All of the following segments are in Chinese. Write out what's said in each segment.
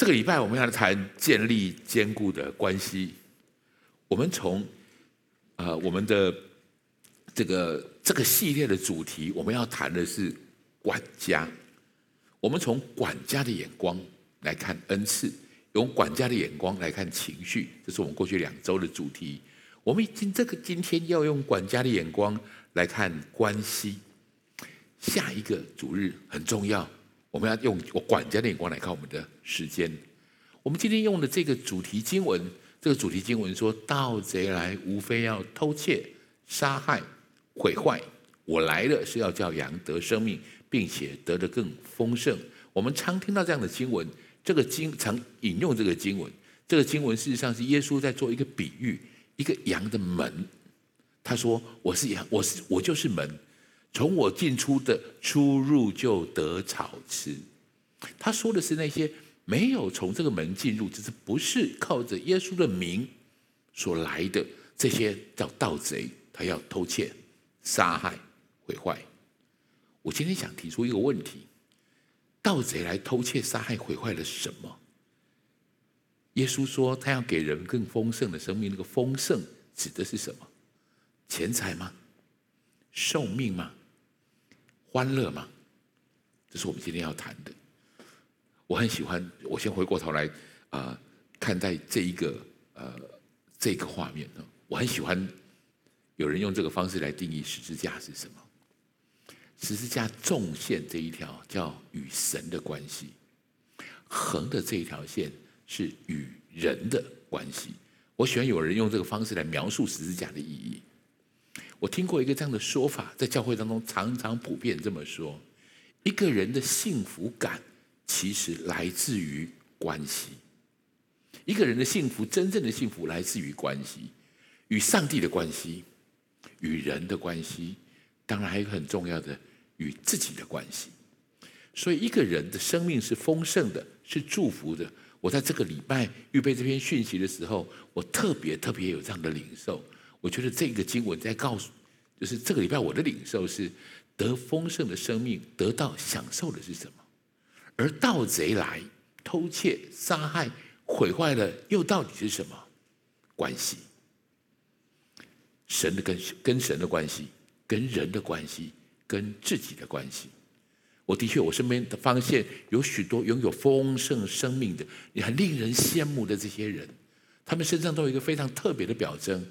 这个礼拜我们要谈建立坚固的关系。我们从呃我们的这个这个系列的主题，我们要谈的是管家。我们从管家的眼光来看恩赐，用管家的眼光来看情绪，这是我们过去两周的主题。我们已经这个今天要用管家的眼光来看关系。下一个主日很重要，我们要用我管家的眼光来看我们的时间。我们今天用的这个主题经文，这个主题经文说：“盗贼来，无非要偷窃、杀害、毁坏。我来了，是要叫羊得生命，并且得的更丰盛。”我们常听到这样的经文，这个经常引用这个经文。这个经文事实上是耶稣在做一个比喻，一个羊的门。他说：“我是羊，我是我就是门。”从我进出的出入就得草吃。他说的是那些没有从这个门进入，只是不是靠着耶稣的名所来的这些叫盗贼，他要偷窃、杀害、毁坏。我今天想提出一个问题：盗贼来偷窃、杀害、毁坏了什么？耶稣说他要给人更丰盛的生命，那个丰盛指的是什么？钱财吗？寿命吗？欢乐吗？这是我们今天要谈的。我很喜欢，我先回过头来啊、看待这一个呃这个画面。我很喜欢有人用这个方式来定义十字架是什么。十字架纵线这一条叫与神的关系，横的这一条线是与人的关系。我喜欢有人用这个方式来描述十字架的意义。我听过一个这样的说法，在教会当中常常普遍这么说：一个人的幸福感其实来自于关系。一个人的幸福，真正的幸福来自于关系，与上帝的关系，与人的关系，当然还有很重要的，与自己的关系。所以，一个人的生命是丰盛的，是祝福的。我在这个礼拜预备这篇讯息的时候，我特别特别有这样的领受。我觉得这个经文在告诉，就是这个礼拜我的领受是得丰盛的生命，得到享受的是什么？而盗贼来偷窃、杀害、毁坏了，又到底是什么关系？神的跟跟神的关系，跟人的关系，跟自己的关系。我的确，我身边的发现有许多拥有丰盛生命的，也很令人羡慕的这些人，他们身上都有一个非常特别的表征。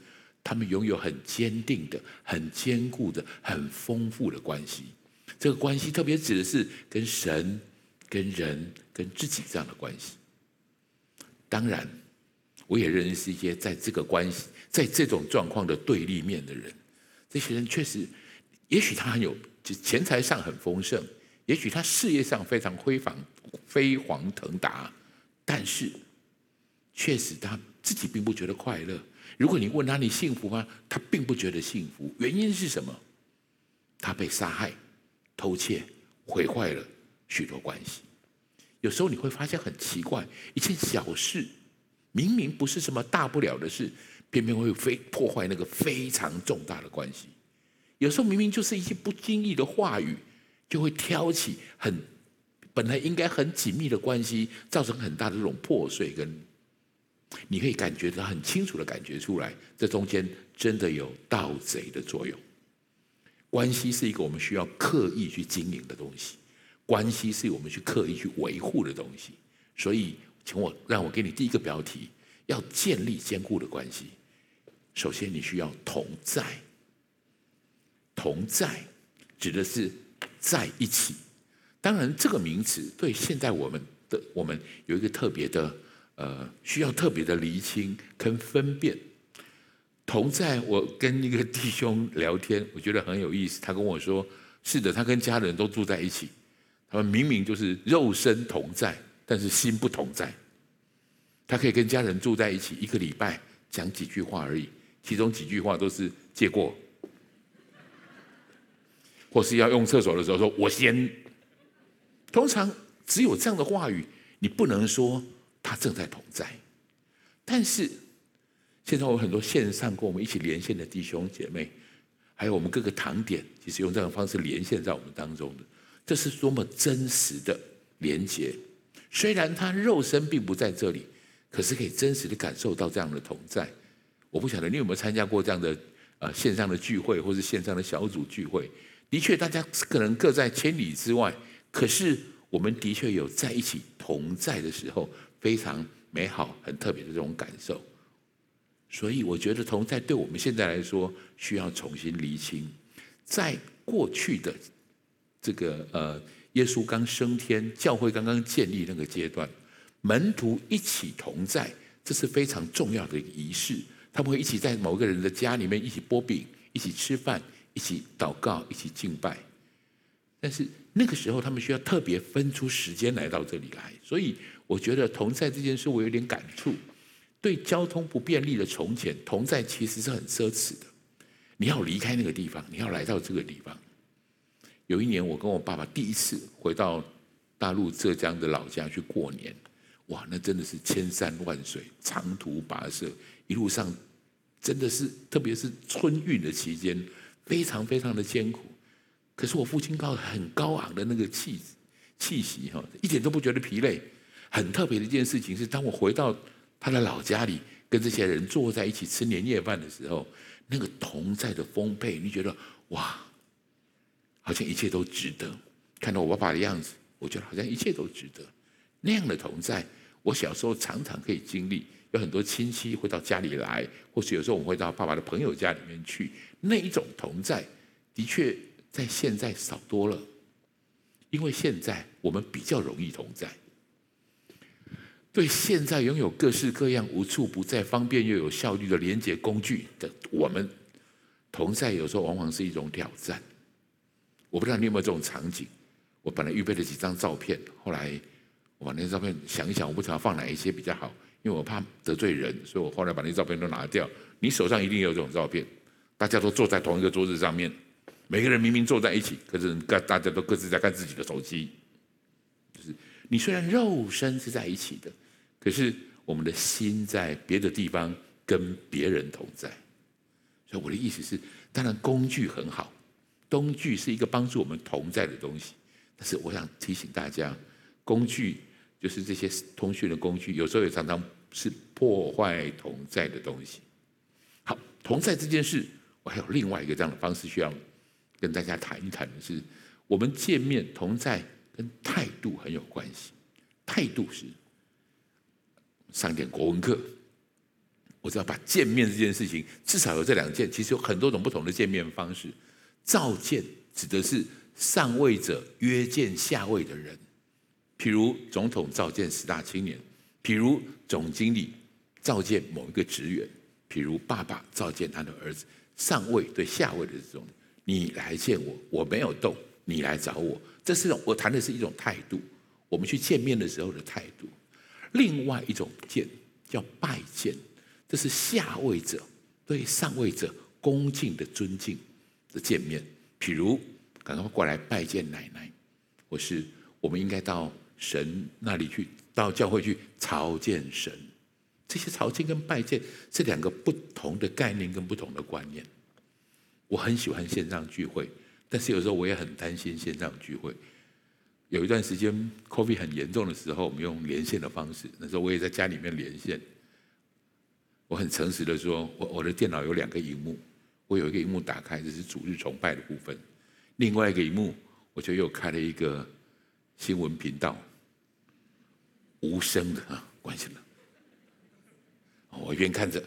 他们拥有很坚定的、很坚固的、很丰富的关系。这个关系特别指的是跟神、跟人、跟自己这样的关系。当然，我也认识一些在这个关系、在这种状况的对立面的人。这些人确实，也许他很有，就钱财上很丰盛，也许他事业上非常辉煌、飞黄腾达，但是确实他自己并不觉得快乐。如果你问他，你幸福吗？他并不觉得幸福。原因是什么？他被杀害、偷窃、毁坏了许多关系。有时候你会发现很奇怪，一件小事，明明不是什么大不了的事，偏偏会非破坏那个非常重大的关系。有时候明明就是一些不经意的话语，就会挑起很本来应该很紧密的关系，造成很大的这种破碎跟。你可以感觉到很清楚的感觉出来，这中间真的有盗贼的作用。关系是一个我们需要刻意去经营的东西，关系是我们去刻意去维护的东西。所以，请我让我给你第一个标题：要建立坚固的关系，首先你需要同在。同在指的是在一起。当然，这个名词对现在我们的我们有一个特别的。呃，需要特别的厘清跟分辨。同在，我跟一个弟兄聊天，我觉得很有意思。他跟我说：“是的，他跟家人都住在一起，他们明明就是肉身同在，但是心不同在。他可以跟家人住在一起一个礼拜，讲几句话而已，其中几句话都是借过，或是要用厕所的时候说‘我先’。通常只有这样的话语，你不能说。”他正在同在，但是现在我有很多线上跟我们一起连线的弟兄姐妹，还有我们各个堂点，其实用这种方式连线在我们当中的，这是多么真实的连接。虽然他肉身并不在这里，可是可以真实的感受到这样的同在。我不晓得你有没有参加过这样的呃线上的聚会，或是线上的小组聚会。的确，大家可能各在千里之外，可是我们的确有在一起同在的时候，非常美好、很特别的这种感受。所以，我觉得同在对我们现在来说，需要重新厘清。在过去的这个呃，耶稣刚升天、教会刚刚建立那个阶段，门徒一起同在，这是非常重要的一个仪式。他们会一起在某个人的家里面一起剥饼，一起吃饭。一起祷告，一起敬拜，但是那个时候他们需要特别分出时间来到这里来，所以我觉得同在这件事我有点感触。对交通不便利的从前，同在其实是很奢侈的。你要离开那个地方，你要来到这个地方。有一年，我跟我爸爸第一次回到大陆浙江的老家去过年，哇，那真的是千山万水，长途跋涉，一路上真的是，特别是春运的期间。非常非常的艰苦，可是我父亲靠很高昂的那个气气息哈，一点都不觉得疲累。很特别的一件事情是，当我回到他的老家里，跟这些人坐在一起吃年夜饭的时候，那个同在的丰沛，你觉得哇，好像一切都值得。看到我爸爸的样子，我觉得好像一切都值得。那样的同在，我小时候常常可以经历。有很多亲戚会到家里来，或是有时候我们会到爸爸的朋友家里面去。那一种同在，的确在现在少多了，因为现在我们比较容易同在。对现在拥有各式各样无处不在、方便又有效率的连接工具的我们，同在有时候往往是一种挑战。我不知道你有没有这种场景？我本来预备了几张照片，后来我把那些照片想一想，我不知道放哪一些比较好。因为我怕得罪人，所以我后来把那些照片都拿掉。你手上一定有这种照片，大家都坐在同一个桌子上面，每个人明明坐在一起，可是各大家都各自在看自己的手机。你虽然肉身是在一起的，可是我们的心在别的地方跟别人同在。所以我的意思是，当然工具很好，工具是一个帮助我们同在的东西。但是我想提醒大家，工具。就是这些通讯的工具，有时候也常常是破坏同在的东西。好，同在这件事，我还有另外一个这样的方式需要跟大家谈一谈的是，我们见面同在跟态度很有关系。态度是上点国文课，我只要把见面这件事情，至少有这两件，其实有很多种不同的见面方式。召见指的是上位者约见下位的人。譬如总统召见十大青年，譬如总经理召见某一个职员，譬如爸爸召见他的儿子，上位对下位的这种，你来见我，我没有动，你来找我，这是我谈的是一种态度，我们去见面的时候的态度。另外一种见叫拜见，这是下位者对上位者恭敬的尊敬的见面，譬如赶快过来拜见奶奶，或是我们应该到。神那里去，到教会去朝见神，这些朝见跟拜见是两个不同的概念跟不同的观念。我很喜欢线上聚会，但是有时候我也很担心线上聚会。有一段时间 COVID 很严重的时候，我们用连线的方式，那时候我也在家里面连线。我很诚实的说，我我的电脑有两个荧幕，我有一个荧幕打开，这是主日崇拜的部分；另外一个荧幕，我就又开了一个新闻频道。无声的啊，关系了。我一边看着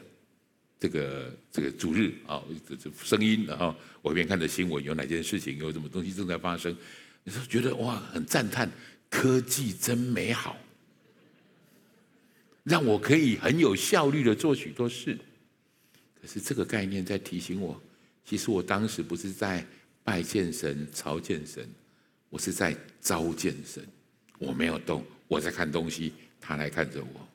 这个这个主日啊，这这声音，然后我一边看着新闻，有哪件事情，有什么东西正在发生，你说觉得哇，很赞叹，科技真美好，让我可以很有效率的做许多事。可是这个概念在提醒我，其实我当时不是在拜见神、朝见神，我是在召见神，我没有动。我在看东西，他来看着我，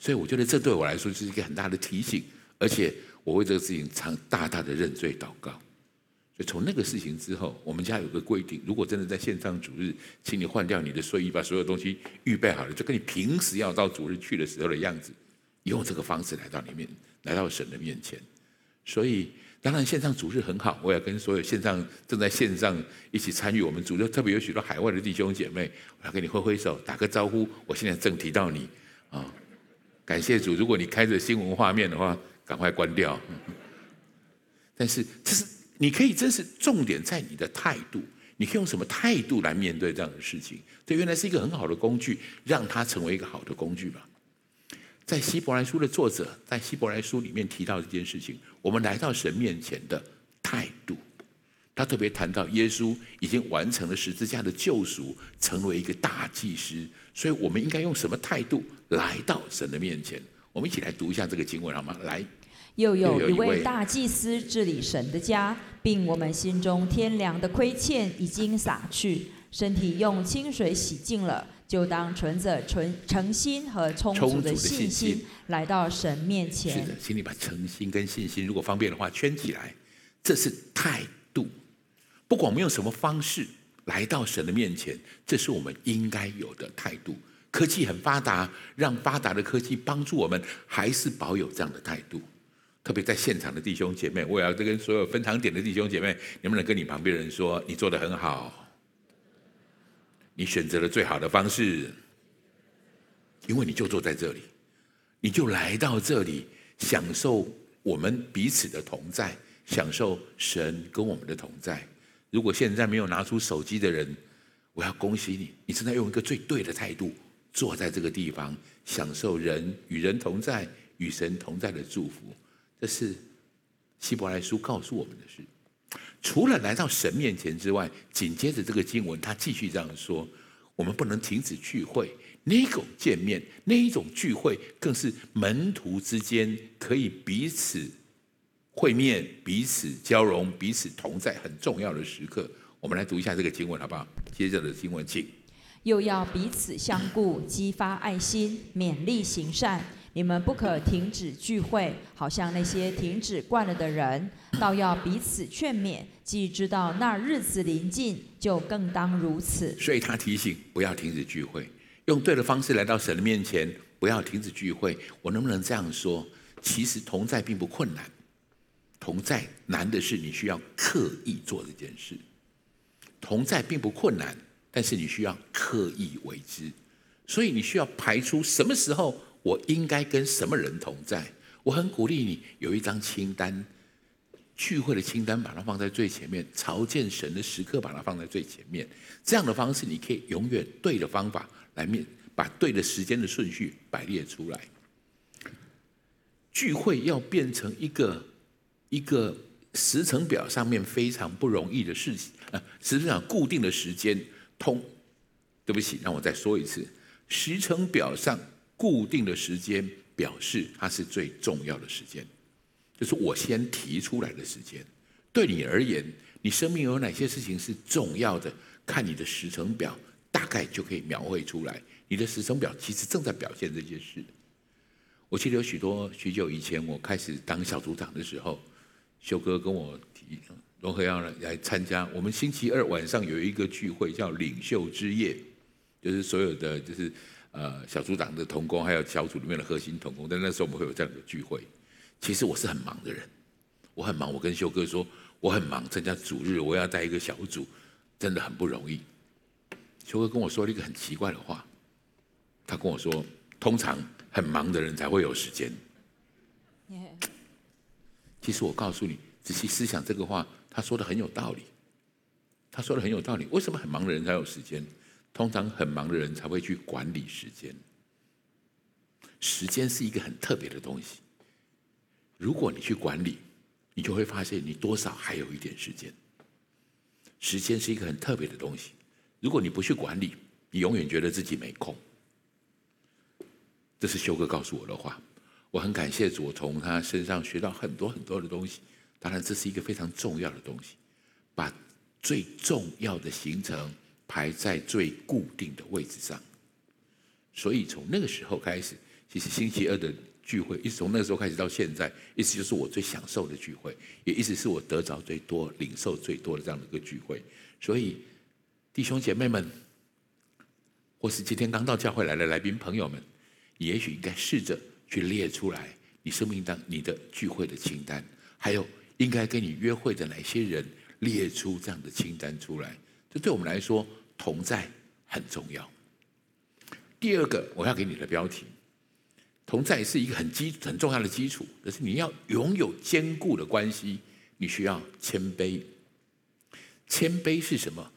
所以我觉得这对我来说是一个很大的提醒，而且我为这个事情常大大的认罪祷告。所以从那个事情之后，我们家有个规定：如果真的在线上主日，请你换掉你的睡衣，把所有东西预备好了，就跟你平时要到主日去的时候的样子，用这个方式来到里面，来到神的面前。所以当然线上主日很好，我要跟所有线上正在线上一起参与我们主日，特别有许多海外的弟兄姐妹，我要跟你挥挥手，打个招呼。我现在正提到你啊，感谢主。如果你开着新闻画面的话，赶快关掉。但是这是你可以，真是重点在你的态度。你可以用什么态度来面对这样的事情？这原来是一个很好的工具，让它成为一个好的工具吧。在希伯来书的作者在希伯来书里面提到这件事情，我们来到神面前的态度，他特别谈到耶稣已经完成了十字架的救赎，成为一个大祭司，所以我们应该用什么态度来到神的面前？我们一起来读一下这个经文好吗？来。又有一位大祭司治理神的家，并我们心中天良的亏欠已经洒去，身体用清水洗净了，就当存着纯诚心和充足的信心来到神面前。是的，请你把诚心跟信心，如果方便的话圈起来，这是态度。不管我们用什么方式来到神的面前，这是我们应该有的态度。科技很发达，让发达的科技帮助我们，还是保有这样的态度。特别在现场的弟兄姐妹，我也要跟所有分堂点的弟兄姐妹，能不能跟你旁边人说，你做得很好，你选择了最好的方式，因为你就坐在这里，你就来到这里，享受我们彼此的同在，享受神跟我们的同在。如果现在没有拿出手机的人，我要恭喜你，你正在用一个最对的态度坐在这个地方，享受人与人同在、与神同在的祝福。这是希伯来书告诉我们的事。除了来到神面前之外，紧接着这个经文，他继续这样说：我们不能停止聚会，那种见面，那一种聚会，更是门徒之间可以彼此会面、彼此交融、彼此同在很重要的时刻。我们来读一下这个经文，好不好？接着的经文，请。又要彼此相顾，激发爱心，勉励行善。你们不可停止聚会，好像那些停止惯了的人，倒要彼此劝勉。既知道那日子临近，就更当如此。所以他提醒不要停止聚会，用对的方式来到神的面前，不要停止聚会。我能不能这样说？其实同在并不困难，同在难的是你需要刻意做这件事。同在并不困难，但是你需要刻意为之。所以你需要排出什么时候。我应该跟什么人同在？我很鼓励你有一张清单，聚会的清单，把它放在最前面；朝见神的时刻，把它放在最前面。这样的方式，你可以永远对的方法来面，把对的时间的顺序摆列出来。聚会要变成一个一个时程表上面非常不容易的事情啊！实际上，固定的时间通，对不起，让我再说一次，时程表上。固定的时间表示它是最重要的时间，就是我先提出来的时间。对你而言，你生命有哪些事情是重要的？看你的时程表，大概就可以描绘出来。你的时程表其实正在表现这些事。我记得有许多许久以前，我开始当小组长的时候，修哥跟我提，融合要来来参加。我们星期二晚上有一个聚会，叫领袖之夜，就是所有的就是。呃，小组长的同工，还有小组里面的核心同工，但那时候我们会有这样的聚会。其实我是很忙的人，我很忙。我跟修哥说，我很忙，参加主日，我要带一个小组，真的很不容易。修哥跟我说了一个很奇怪的话，他跟我说，通常很忙的人才会有时间。其实我告诉你，仔细思想这个话，他说的很有道理。他说的很有道理，为什么很忙的人才有时间？通常很忙的人才会去管理时间。时间是一个很特别的东西。如果你去管理，你就会发现你多少还有一点时间。时间是一个很特别的东西。如果你不去管理，你永远觉得自己没空。这是修哥告诉我的话。我很感谢主，我从他身上学到很多很多的东西。当然，这是一个非常重要的东西。把最重要的行程。排在最固定的位置上，所以从那个时候开始，其实星期二的聚会，一直从那个时候开始到现在，一直就是我最享受的聚会，也一直是我得着最多、领受最多的这样的一个聚会。所以，弟兄姐妹们，或是今天刚到教会来的来宾朋友们，你也许应该试着去列出来你生命当你的聚会的清单，还有应该跟你约会的哪些人，列出这样的清单出来。这对我们来说，同在很重要。第二个，我要给你的标题，同在是一个很基很重要的基础，可是你要拥有坚固的关系，你需要谦卑。谦卑是什么？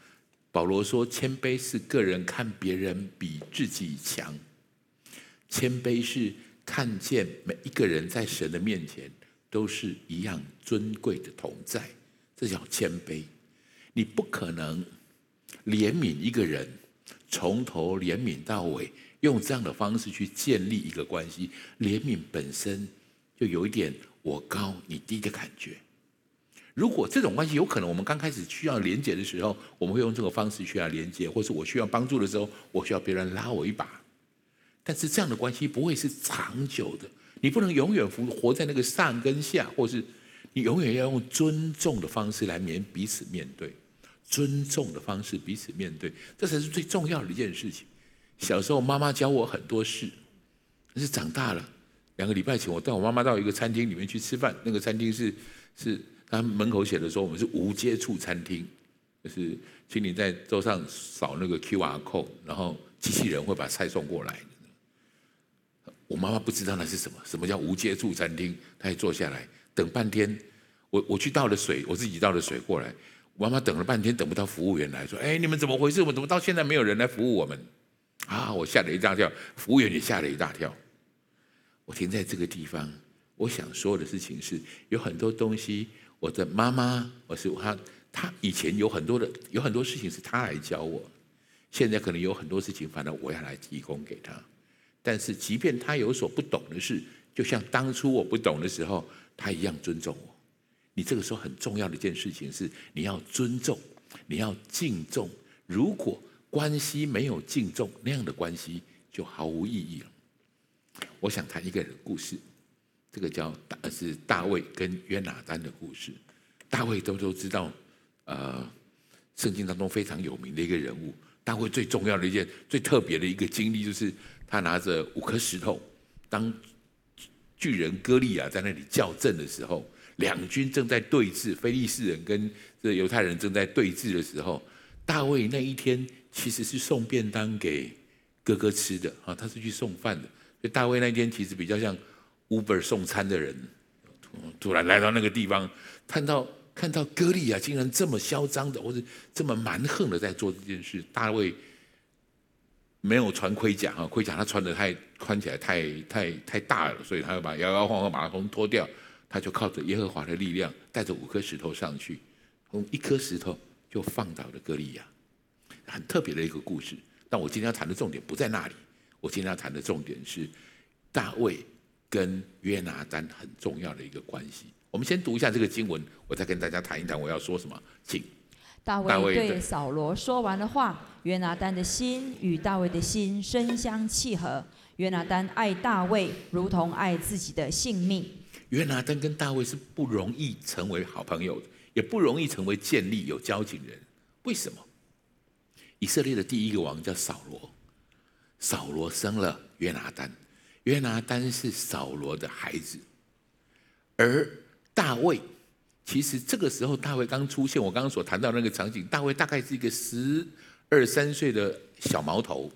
保罗说，谦卑是个人看别人比自己强。谦卑是看见每一个人在神的面前都是一样尊贵的同在，这叫谦卑。你不可能怜悯一个人，从头怜悯到尾，用这样的方式去建立一个关系。怜悯本身就有一点我高你低的感觉。如果这种关系有可能，我们刚开始需要连接的时候，我们会用这个方式去要连接，或是我需要帮助的时候，我需要别人拉我一把。但是这样的关系不会是长久的，你不能永远活活在那个上跟下，或是你永远要用尊重的方式来面彼此面对，尊重的方式彼此面对，这才是最重要的一件事情。小时候妈妈教我很多事，但是长大了，两个礼拜前我带我妈妈到一个餐厅里面去吃饭，那个餐厅是是。他门口写的说：“我们是无接触餐厅，就是请你在桌上扫那个 QR code，然后机器人会把菜送过来。”我妈妈不知道那是什么，什么叫无接触餐厅？她也坐下来等半天。我我去倒了水，我自己倒了水过来。我妈妈等了半天，等不到服务员来说：“哎，你们怎么回事？我怎么到现在没有人来服务我们？”啊，我吓了一大跳，服务员也吓了一大跳。我停在这个地方，我想说的事情是，有很多东西。我的妈妈，我是她，她以前有很多的，有很多事情是她来教我，现在可能有很多事情，反正我要来提供给她。但是，即便他有所不懂的事，就像当初我不懂的时候，他一样尊重我。你这个时候很重要的一件事情是，你要尊重，你要敬重。如果关系没有敬重，那样的关系就毫无意义了。我想谈一个人的故事。这个叫大是大卫跟约拿单的故事。大卫都都知道，呃，圣经当中非常有名的一个人物。大卫最重要的一件、最特别的一个经历，就是他拿着五颗石头，当巨人歌利亚在那里叫阵的时候，两军正在对峙，非利士人跟这犹太人正在对峙的时候，大卫那一天其实是送便当给哥哥吃的啊，他是去送饭的。所以大卫那一天其实比较像。Uber 送餐的人突然来到那个地方，看到看到歌利亚竟然这么嚣张的，或者这么蛮横的在做这件事。大卫没有穿盔甲啊，盔甲他穿的太穿起来太太太大了，所以他要把摇摇晃晃把它从脱掉。他就靠着耶和华的力量，带着五颗石头上去，用一颗石头就放倒了歌利亚。很特别的一个故事。但我今天要谈的重点不在那里，我今天要谈的重点是大卫。跟约拿单很重要的一个关系。我们先读一下这个经文，我再跟大家谈一谈我要说什么。请。大卫对扫罗说完的话，约拿丹的心与大卫的心深相契合。约拿丹爱大卫如同爱自己的性命。约拿丹跟大卫是不容易成为好朋友的，也不容易成为建立有交情人。为什么？以色列的第一个王叫扫罗，扫罗生了约拿丹。约拿丹是扫罗的孩子，而大卫其实这个时候大卫刚出现，我刚刚所谈到那个场景，大卫大概是一个十二三岁的小毛头。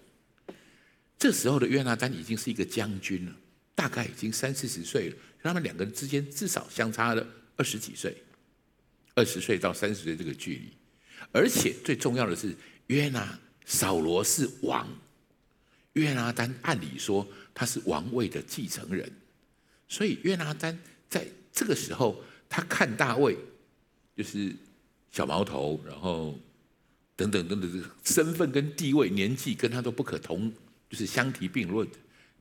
这时候的约拿单已经是一个将军了，大概已经三四十岁了。他们两个人之间至少相差了二十几岁，二十岁到三十岁这个距离。而且最重要的是，约拿扫罗是王，约拿单按理说。他是王位的继承人，所以约拿单在这个时候，他看大卫就是小毛头，然后等等等等，身份跟地位、年纪跟他都不可同，就是相提并论。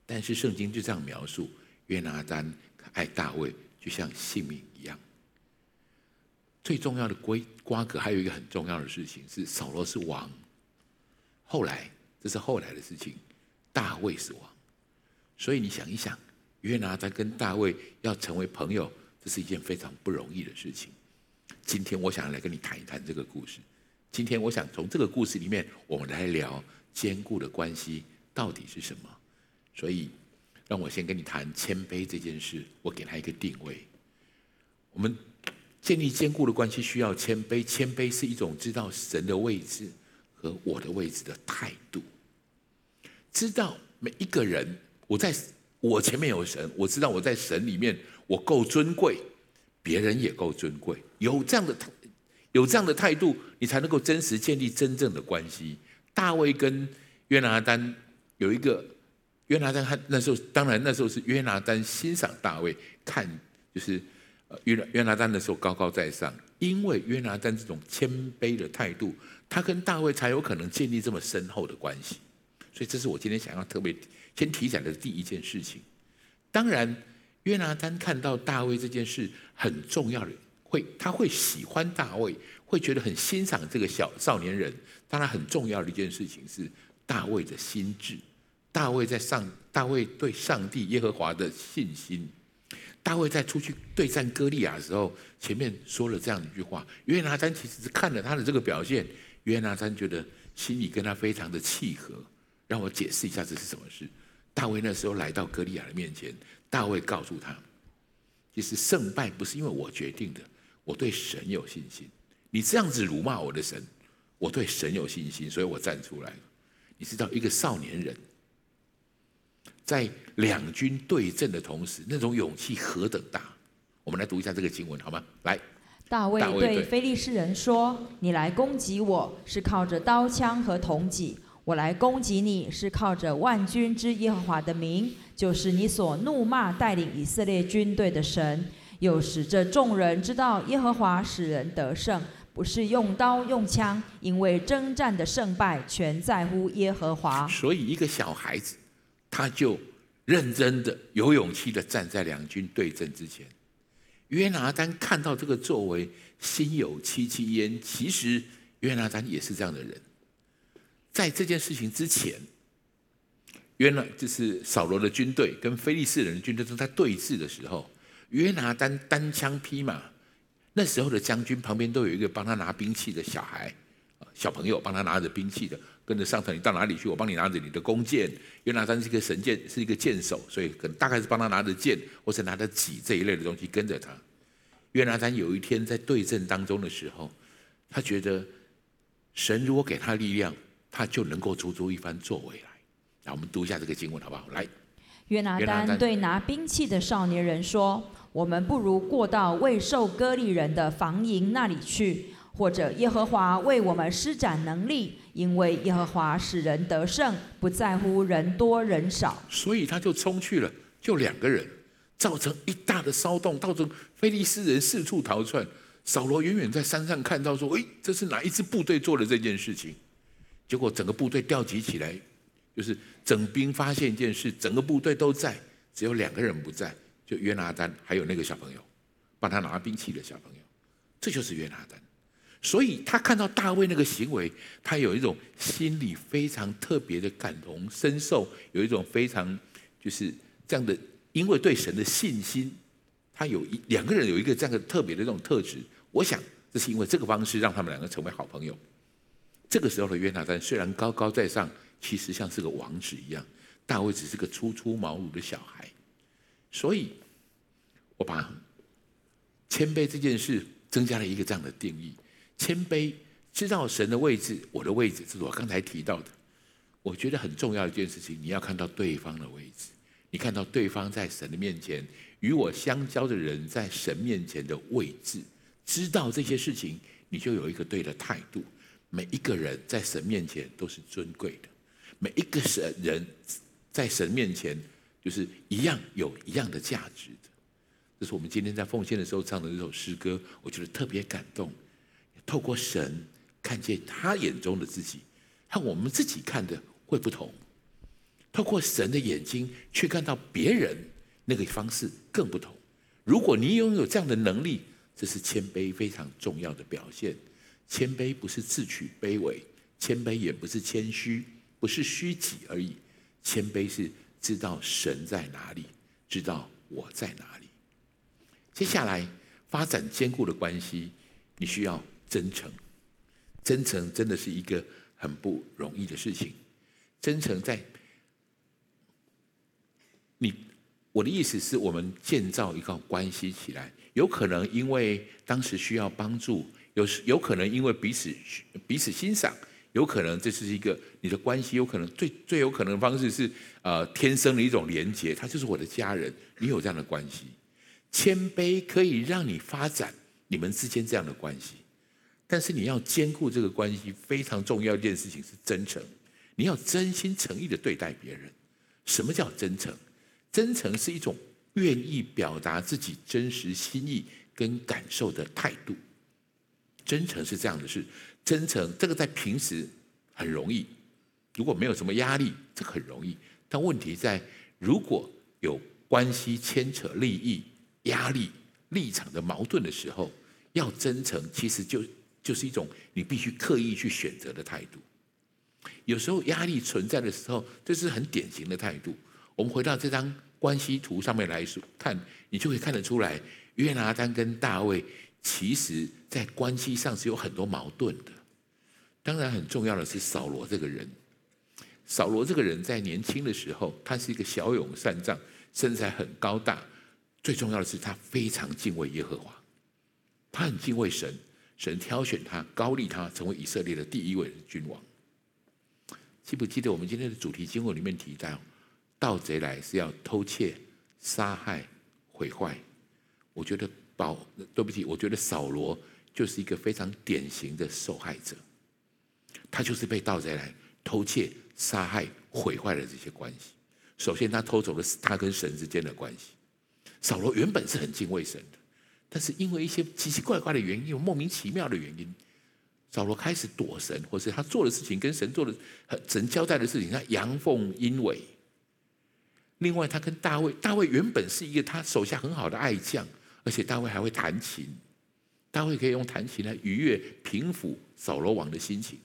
但是圣经就这样描述，约拿单爱大卫就像性命一样。最重要的归瓜葛还有一个很重要的事情是，扫罗是王，后来这是后来的事情，大卫是王。所以你想一想，约拿单跟大卫要成为朋友，这是一件非常不容易的事情。今天我想来跟你谈一谈这个故事。今天我想从这个故事里面，我们来聊坚固的关系到底是什么。所以，让我先跟你谈谦卑这件事，我给他一个定位。我们建立坚固的关系需要谦卑，谦卑是一种知道神的位置和我的位置的态度。知道每一个人，我在我前面有神，我知道我在神里面我够尊贵，别人也够尊贵。有这样的有这样的态度，你才能够真实建立真正的关系。大卫跟约拿单有一个，约拿单他那时候当然那时候是约拿单欣赏大卫，看就是。约约拿单的时候高高在上，因为约拿单这种谦卑的态度，他跟大卫才有可能建立这么深厚的关系。所以这是我今天想要特别先提起来的第一件事情。当然，约拿单看到大卫这件事很重要的，会他会喜欢大卫，会觉得很欣赏这个小少年人。当然，很重要的一件事情是大卫的心智，大卫在上，大卫对上帝耶和华的信心。大卫在出去对战歌利亚的时候，前面说了这样一句话。约拿单其实是看了他的这个表现，约拿单觉得心里跟他非常的契合。让我解释一下这是什么事。大卫那时候来到歌利亚的面前，大卫告诉他，其实胜败不是因为我决定的，我对神有信心。你这样子辱骂我的神，我对神有信心，所以我站出来了。你知道一个少年人。在两军对阵的同时，那种勇气何等大！我们来读一下这个经文，好吗？来，大卫对非利士人说：“你来攻击我是靠着刀枪和铜戟，我来攻击你是靠着万军之耶和华的名，就是你所怒骂带领以色列军队的神，又使这众人知道耶和华使人得胜，不是用刀用枪，因为征战的胜败全在乎耶和华。”所以，一个小孩子。他就认真的、有勇气的站在两军对阵之前。约拿单看到这个作为，心有戚戚焉。其实约拿单也是这样的人。在这件事情之前，约拿就是扫罗的军队跟非利士人的军队正在对峙的时候，约拿单单枪匹马。那时候的将军旁边都有一个帮他拿兵器的小孩，小朋友帮他拿着兵器的。跟着上头，你到哪里去？我帮你拿着你的弓箭。约拿单是一个神箭，是一个箭手，所以可能大概是帮他拿着箭，或者拿着戟这一类的东西跟着他。约拿单有一天在对阵当中的时候，他觉得神如果给他力量，他就能够做出一番作为来。那，我们读一下这个经文好不好？来，约拿丹对拿兵器的少年人说：“我们不如过到未受割利人的防营那里去。”或者耶和华为我们施展能力，因为耶和华使人得胜，不在乎人多人少。所以他就冲去了，就两个人，造成一大的骚动，造成非利士人四处逃窜。扫罗远远在山上看到，说：“诶，这是哪一支部队做的这件事情？”结果整个部队调集起来，就是整兵发现一件事，整个部队都在，只有两个人不在，就约拿单还有那个小朋友，帮他拿兵器的小朋友，这就是约拿单。所以他看到大卫那个行为，他有一种心里非常特别的感同身受，有一种非常就是这样的，因为对神的信心，他有一两个人有一个这样的特别的这种特质。我想这是因为这个方式让他们两个成为好朋友。这个时候的约拿单虽然高高在上，其实像是个王子一样，大卫只是个初出茅庐的小孩。所以，我把谦卑这件事增加了一个这样的定义。谦卑，知道神的位置，我的位置，这是我刚才提到的。我觉得很重要一件事情，你要看到对方的位置，你看到对方在神的面前，与我相交的人在神面前的位置，知道这些事情，你就有一个对的态度。每一个人在神面前都是尊贵的，每一个神人在神面前就是一样有一样的价值的。这是我们今天在奉献的时候唱的这首诗歌，我觉得特别感动。透过神看见他眼中的自己，和我们自己看的会不同。透过神的眼睛去看到别人，那个方式更不同。如果你拥有这样的能力，这是谦卑非常重要的表现。谦卑不是自取卑微，谦卑也不是谦虚，不是虚己而已。谦卑是知道神在哪里，知道我在哪里。接下来发展坚固的关系，你需要。真诚，真诚真的是一个很不容易的事情。真诚在你我的意思是我们建造一个关系起来，有可能因为当时需要帮助，有有可能因为彼此彼此欣赏，有可能这是一个你的关系，有可能最最有可能的方式是呃天生的一种连结，他就是我的家人，你有这样的关系，谦卑可以让你发展你们之间这样的关系，但是你要兼顾这个关系，非常重要一件事情是真诚，你要真心诚意的对待别人。什么叫真诚？真诚是一种愿意表达自己真实心意跟感受的态度。真诚是这样的事，真诚这个在平时很容易，如果没有什么压力，这很容易。但问题在如果有关系牵扯利益、压力、立场的矛盾的时候，要真诚，其实就就是一种你必须刻意去选择的态度。有时候压力存在的时候，这是很典型的态度。我们回到这张关系图上面来说，看你就会看得出来，约拿单跟大卫其实在关系上是有很多矛盾的。当然，很重要的是扫罗这个人。扫罗这个人在年轻的时候，他是一个骁勇善战，身材很高大。最重要的是，他非常敬畏耶和华，他很敬畏神，神挑选他，膏立他成为以色列的第一位君王。记不记得我们今天的主题经文里面提到，盗贼来是要偷窃、杀害、毁坏。我觉得保，对不起，我觉得扫罗就是一个非常典型的受害者。他就是被盗贼来偷窃、杀害、毁坏了这些关系。首先，他偷走的是他跟神之间的关系。扫罗原本是很敬畏神的，但是因为一些奇奇怪怪的原因，莫名其妙的原因。扫罗开始躲神，或是他做的事情跟神做的、神交代的事情，他阳奉阴违。另外，他跟大卫，大卫原本是一个他手下很好的爱将，而且大卫还会弹琴，大卫可以用弹琴来愉悦、平抚扫罗王的心情。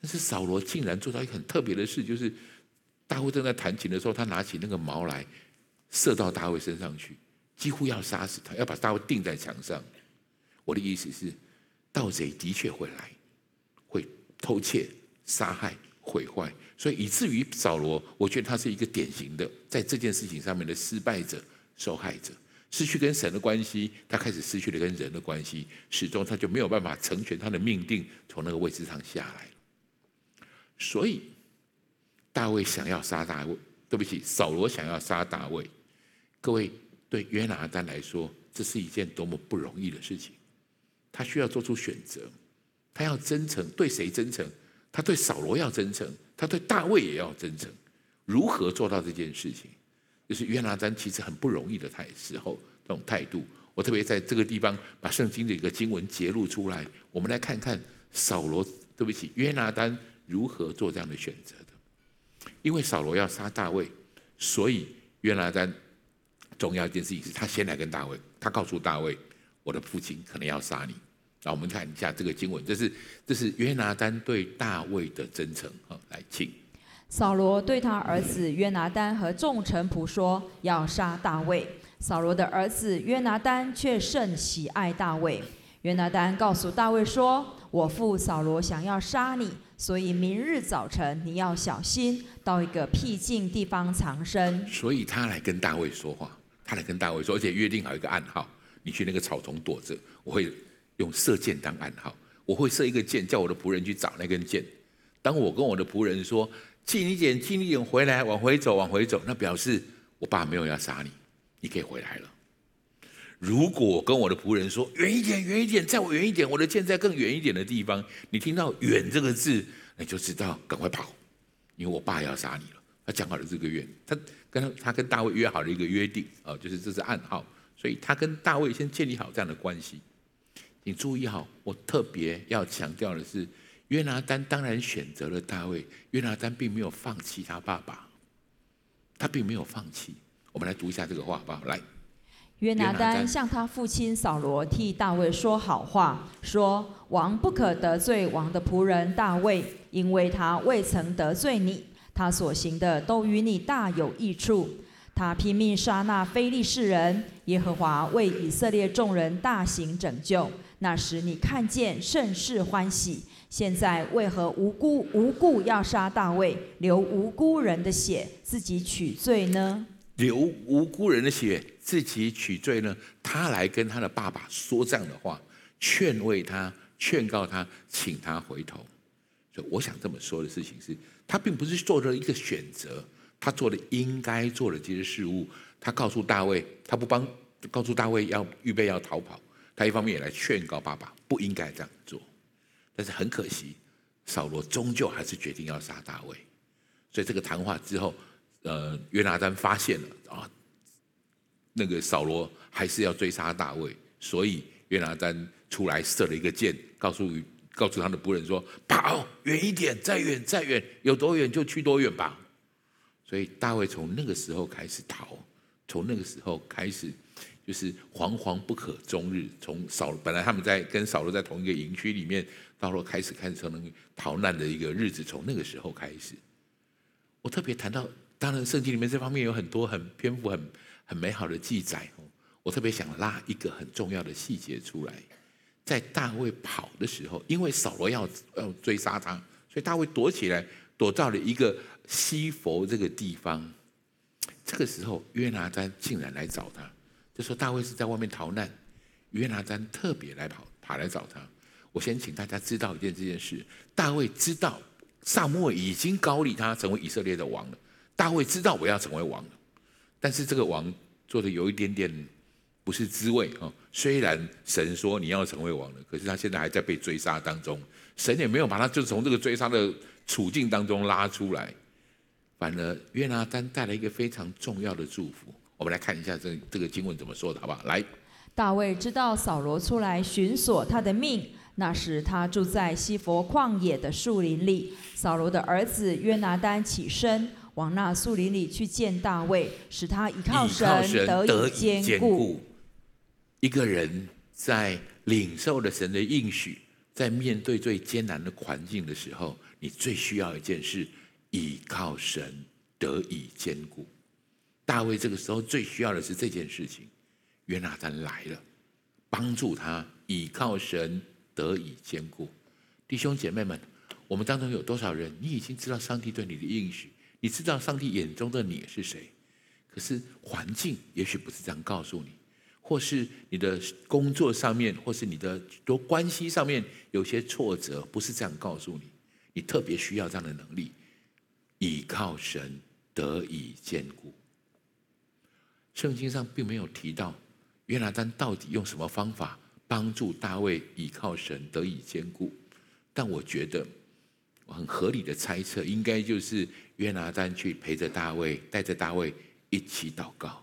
但是扫罗竟然做到一个很特别的事，就是大卫正在弹琴的时候，他拿起那个矛来射到大卫身上去，几乎要杀死他，要把大卫钉在墙上。我的意思是。盗贼的确会来，会偷窃、杀害、毁坏，所以以至于扫罗，我觉得他是一个典型的在这件事情上面的失败者、受害者，失去跟神的关系，他开始失去了跟人的关系，始终他就没有办法成全他的命定，从那个位置上下来。所以大卫想要杀大卫，对不起，扫罗想要杀大卫。各位，对约拿单来说，这是一件多么不容易的事情。他需要做出选择，他要真诚，对谁真诚？他对扫罗要真诚，他对大卫也要真诚。如何做到这件事情？就是约拿单其实很不容易的态时候，这种态度。我特别在这个地方把圣经的一个经文揭露出来，我们来看看扫罗，对不起，约拿单如何做这样的选择的。因为扫罗要杀大卫，所以约拿单重要一件事情是他先来跟大卫，他告诉大卫。我的父亲可能要杀你。那我们看一下这个经文，这是这是约拿单对大卫的真诚。好，来，请。扫罗对他儿子约拿单和众臣仆说：“要杀大卫。”扫罗的儿子约拿单却甚喜爱大卫。约拿单告诉大卫说：“我父扫罗想要杀你，所以明日早晨你要小心，到一个僻静地方藏身。”所以他来跟大卫说话，他来跟大卫说，而且约定好一个暗号。你去那个草丛躲着，我会用射箭当暗号，我会射一个箭，叫我的仆人去找那根箭。当我跟我的仆人说近一点，近一点回来，往回走，往回走，那表示我爸没有要杀你，你可以回来了。如果跟我的仆人说远一点，远一点，再我远一点，我的箭在更远一点的地方，你听到“远”这个字，你就知道赶快跑，因为我爸要杀你了。他讲好了这个约，他跟他跟大卫约好了一个约定啊，就是这是暗号。所以他跟大卫先建立好这样的关系。请注意好，我特别要强调的是，约拿单当然选择了大卫，约拿单并没有放弃他爸爸，他并没有放弃。我们来读一下这个话好不好？来，约拿单向他父亲扫罗替大卫说好话，说王不可得罪王的仆人大卫，因为他未曾得罪你，他所行的都与你大有益处。他拼命杀那非利士人，耶和华为以色列众人大行拯救。那时你看见甚是欢喜。现在为何无辜无故要杀大卫，流无辜人的血，自己取罪呢？流无辜人的血，自己取罪呢？他来跟他的爸爸说这样的话，劝慰他，劝告他，请他回头。所以我想这么说的事情是，他并不是做了一个选择，他做了应该做的这些事物。他告诉大卫，他不帮，告诉大卫要预备要逃跑。他一方面也来劝告爸爸不应该这样做，但是很可惜，扫罗终究还是决定要杀大卫。所以这个谈话之后，呃，约拿单发现了啊，那个扫罗还是要追杀大卫，所以约拿单出来射了一个箭，告诉告诉他的仆人说：“跑远一点，再远再远，有多远就去多远吧。”所以大卫从那个时候开始逃，从那个时候开始就是惶惶不可终日。从扫本来他们在跟扫罗在同一个营区里面，到了开始开始能逃难的一个日子，从那个时候开始。我特别谈到，当然圣经里面这方面有很多很篇幅很很美好的记载哦。我特别想拉一个很重要的细节出来，在大卫跑的时候，因为扫罗要要追杀他，所以大卫躲起来，躲到了一个西弗这个地方。这个时候，约拿单竟然来找他，就说大卫是在外面逃难，约拿单特别来跑跑来找他。我先请大家知道一件这件事，大卫知道。撒母耳已经膏立他成为以色列的王了。大卫知道我要成为王了，但是这个王做的有一点点不是滋味啊。虽然神说你要成为王了，可是他现在还在被追杀当中，神也没有把他就从这个追杀的处境当中拉出来，反而约拿单带来一个非常重要的祝福。我们来看一下这这个经文怎么说的，好不好？来，大卫知道扫罗出来寻索他的命。那时他住在西佛旷野的树林里。扫罗的儿子约拿丹起身往那树林里去见大卫，使他倚靠神得以坚固。一个人在领受了神的应许，在面对最艰难的环境的时候，你最需要一件事：倚靠神得以坚固。大卫这个时候最需要的是这件事情。约拿单来了，帮助他倚靠神。得以坚固，弟兄姐妹们，我们当中有多少人？你已经知道上帝对你的应许，你知道上帝眼中的你是谁？可是环境也许不是这样告诉你，或是你的工作上面，或是你的多关系上面有些挫折，不是这样告诉你。你特别需要这样的能力，倚靠神得以坚固。圣经上并没有提到约拿单到底用什么方法。帮助大卫倚靠神得以坚固，但我觉得我很合理的猜测，应该就是约拿单去陪着大卫，带着大卫一起祷告，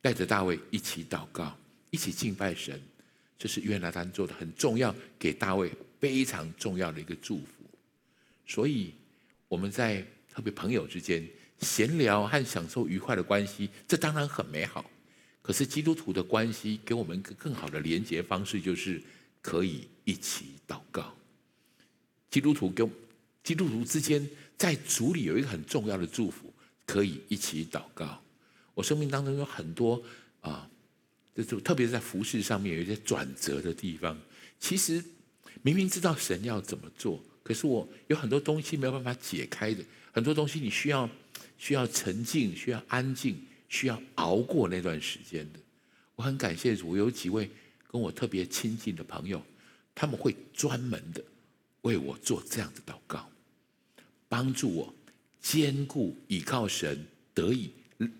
带着大卫一起祷告，一起敬拜神，这是约拿单做的很重要，给大卫非常重要的一个祝福。所以我们在特别朋友之间闲聊和享受愉快的关系，这当然很美好。可是基督徒的关系给我们一个更好的连接方式，就是可以一起祷告。基督徒跟基督徒之间在主里有一个很重要的祝福，可以一起祷告。我生命当中有很多啊，就特别是在服事上面有一些转折的地方。其实明明知道神要怎么做，可是我有很多东西没有办法解开的，很多东西你需要需要沉静，需要安静。需要熬过那段时间的，我很感谢主，有几位跟我特别亲近的朋友，他们会专门的为我做这样的祷告，帮助我坚固倚靠神，得以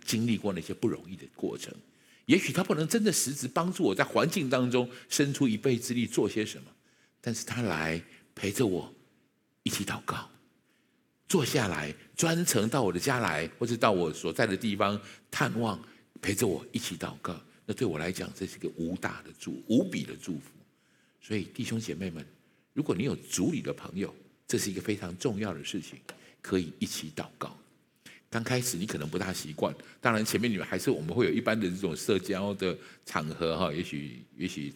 经历过那些不容易的过程。也许他不能真的实质帮助我在环境当中伸出一臂之力做些什么，但是他来陪着我一起祷告。坐下来，专程到我的家来，或者到我所在的地方探望，陪着我一起祷告。那对我来讲，这是一个无大的祝，无比的祝福。所以弟兄姐妹们，如果你有主里的朋友，这是一个非常重要的事情，可以一起祷告。刚开始你可能不大习惯，当然前面你们还是我们会有一般的这种社交的场合哈，也许也许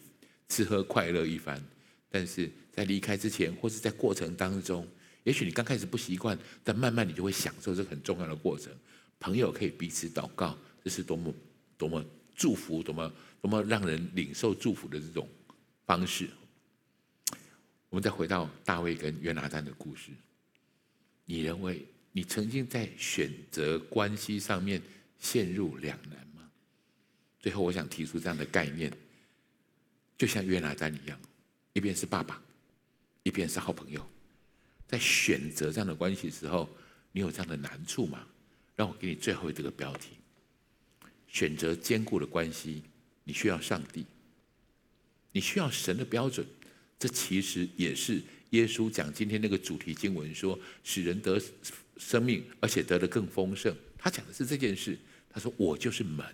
吃喝快乐一番，但是在离开之前或是在过程当中。也许你刚开始不习惯，但慢慢你就会享受这个很重要的过程。朋友可以彼此祷告，这是多么多么祝福，多么多么让人领受祝福的这种方式。我们再回到大卫跟约拿单的故事，你认为你曾经在选择关系上面陷入两难吗？最后，我想提出这样的概念，就像约拿单一样，一边是爸爸，一边是好朋友，在选择这样的关系时候，你有这样的难处吗？让我给你最后这个标题：选择坚固的关系，你需要上帝，你需要神的标准。这其实也是耶稣讲今天那个主题经文说，使人得生命，而且得的更丰盛。他讲的是这件事。他说：“我就是门，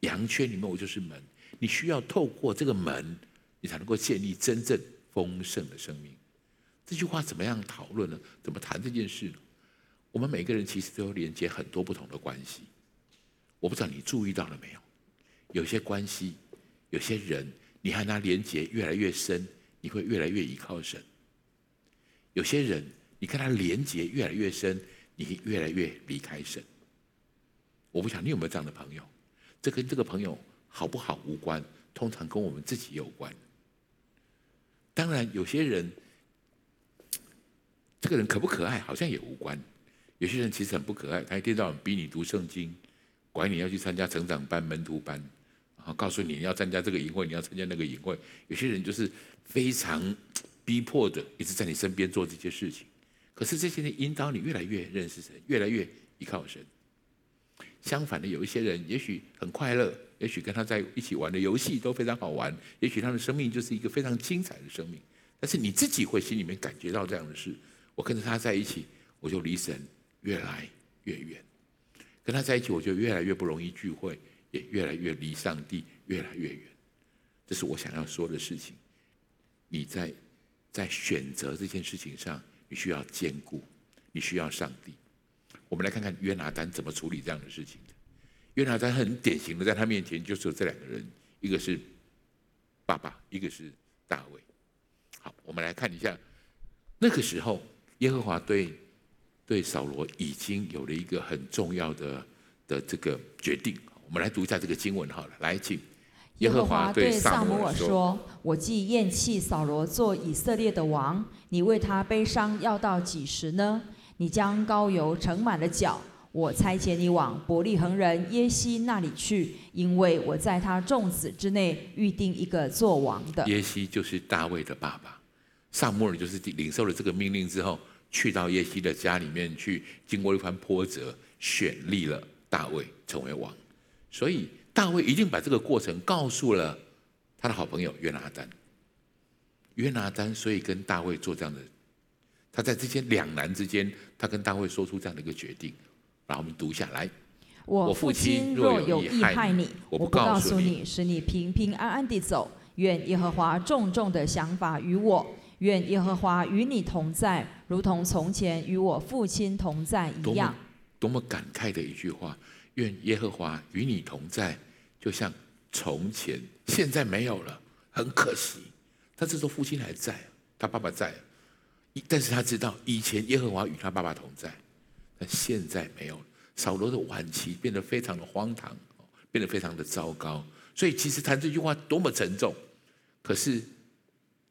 羊圈里面我就是门。你需要透过这个门，你才能够建立真正丰盛的生命。”这句话怎么样讨论呢？怎么谈这件事呢？我们每个人其实都连接很多不同的关系。我不知道你注意到了没有？有些关系，有些人，你和他连接越来越深，你会越来越依靠神；有些人，你跟他连接越来越深，你越来越离开神。我不晓得你有没有这样的朋友，这跟这个朋友好不好无关，通常跟我们自己有关。当然，有些人，这个人可不可爱，好像也无关。有些人其实很不可爱，他一天到晚逼你读圣经，管你要去参加成长班、门徒班，然后告诉你要参加这个营会，你要参加那个营会。有些人就是非常逼迫的，一直在你身边做这些事情。可是这些人引导你越来越认识神，越来越依靠神。相反的，有一些人也许很快乐，也许跟他在一起玩的游戏都非常好玩，也许他的生命就是一个非常精彩的生命。但是你自己会心里面感觉到这样的事：我跟着他在一起，我就离神越来越远；跟他在一起，我就越来越不容易聚会，也越来越离上帝越来越远。这是我想要说的事情。你在在选择这件事情上，你需要兼顾，你需要上帝。我们来看看约拿单怎么处理这样的事情的。约拿单很典型的，在他面前就是有这两个人，一个是爸爸，一个是大卫。好，我们来看一下，那个时候耶和华对对扫罗已经有了一个很重要的的这个决定。我们来读一下这个经文好了，来，请耶和华对撒母耳说：“我既厌弃扫罗做以色列的王，你为他悲伤要到几时呢？”你将膏油盛满了脚，我差遣你往伯利恒人耶西那里去，因为我在他众子之内预定一个做王的。耶西就是大卫的爸爸，撒母耳就是领受了这个命令之后，去到耶西的家里面去，经过一番波折，选立了大卫成为王。所以大卫一定把这个过程告诉了他的好朋友约拿丹。约拿丹所以跟大卫做这样的。他在这些两难之间，他跟大卫说出这样的一个决定，然后我们读下来。我父亲若有意害你，我不告诉你，使你平平安安地走。愿耶和华重重的想法与我，愿耶和华与你同在，如同从前与我父亲同在一样。多么感慨的一句话！愿耶和华与你同在，就像从前，现在没有了，很可惜。但这时候父亲还在，他爸爸在。但是他知道以前耶和华与他爸爸同在，但现在没有了。扫罗的晚期变得非常的荒唐，变得非常的糟糕。所以其实谈这句话多么沉重，可是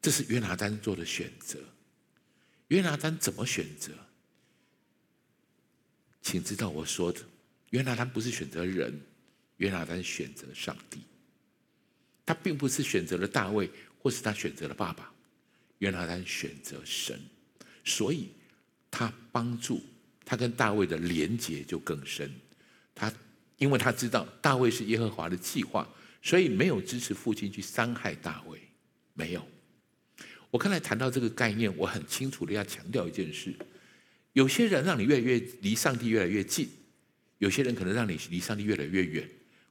这是约拿单做的选择。约拿单怎么选择？请知道我说的，约拿单不是选择人，约拿单选择上帝。他并不是选择了大卫，或是他选择了爸爸。约拿单选择神，所以他帮助他跟大卫的连结就更深。他因为他知道大卫是耶和华的计划，所以没有支持父亲去伤害大卫。没有。我刚才谈到这个概念，我很清楚的要强调一件事：有些人让你越来越离上帝越来越近，有些人可能让你离上帝越来越远。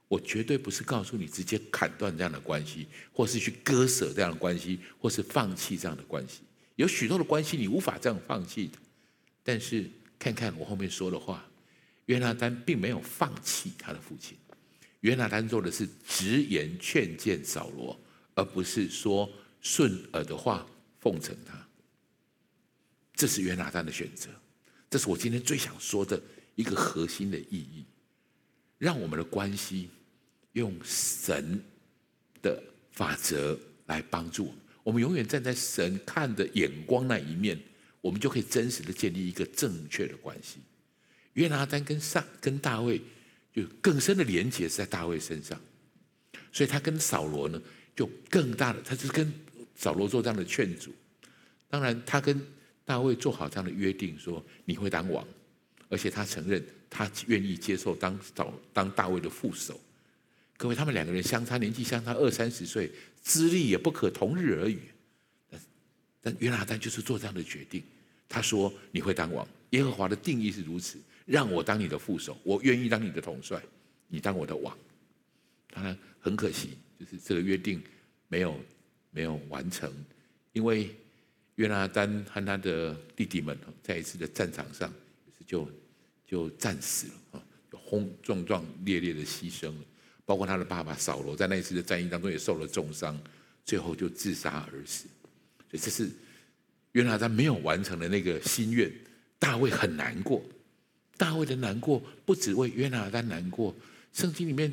我绝对不是告诉你直接砍断这样的关系，或是去割舍这样的关系，或是放弃这样的关系。有许多的关系你无法这样放弃的。但是看看我后面说的话，约拿单并没有放弃他的父亲。约拿单做的是直言劝谏扫罗，而不是说顺耳的话奉承他。这是约拿单的选择。这是我今天最想说的一个核心的意义，让我们的关系。用神的法则来帮助我们，我们永远站在神看的眼光那一面，我们就可以真实的建立一个正确的关系。约拿单跟上跟大卫就更深的连结是在大卫身上，所以他跟扫罗呢就更大的，他是跟扫罗做这样的劝阻。当然，他跟大卫做好这样的约定，说你会当王，而且他承认他愿意接受当扫当大卫的副手。各位，他们两个人相差年纪相差二三十岁，资历也不可同日而语。但但约拿单就是做这样的决定，他说你会当王，耶和华的定义是如此，让我当你的副手，我愿意当你的统帅，你当我的王。当然很可惜，就是这个约定没有没有完成，因为约拿单和他的弟弟们在一次的战场上就就战死了啊，轰壮壮烈烈的牺牲了。包括他的爸爸扫罗，在那一次的战役当中也受了重伤，最后就自杀而死。所以这是约拿单没有完成的那个心愿，大卫很难过。大卫的难过不只为约拿单难过，圣经里面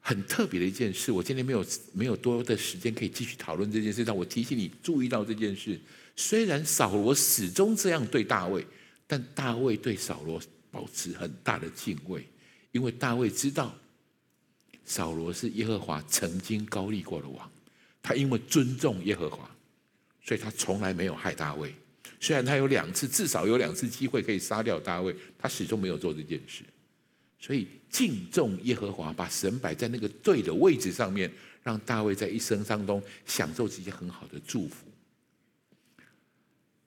很特别的一件事，我今天没有没有多的时间可以继续讨论这件事，但我提醒你注意到这件事。虽然扫罗始终这样对大卫，但大卫对扫罗保持很大的敬畏，因为大卫知道。扫罗是耶和华曾经高立过的王，他因为尊重耶和华，所以他从来没有害大卫。虽然他有两次，至少有两次机会可以杀掉大卫，他始终没有做这件事。所以敬重耶和华，把神摆在那个对的位置上面，让大卫在一生当中享受这些很好的祝福。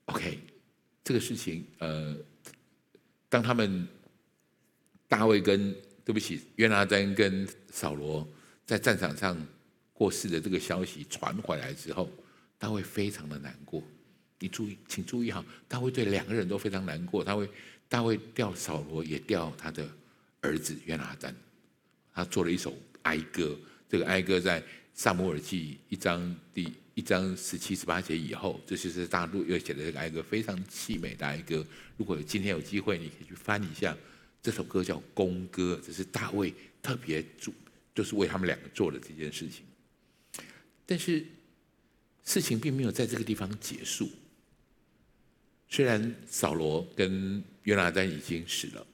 OK，这个事情，呃，当他们大卫跟对不起，约拿单跟扫罗在战场上过世的这个消息传回来之后，大卫非常的难过。你注意，请注意哈，大卫对两个人都非常难过。大卫，大卫调扫罗，也调他的儿子约拿单。他做了一首哀歌，这个哀歌在撒母耳记一章第一章十七十八节以后，这就是大陆又写的这个哀歌，非常凄美的哀歌。如果今天有机会，你可以去翻一下。这首歌叫《公歌》，这是大卫特别做，就是为他们两个做的这件事情。但是事情并没有在这个地方结束。虽然扫罗跟约拿单已经死了，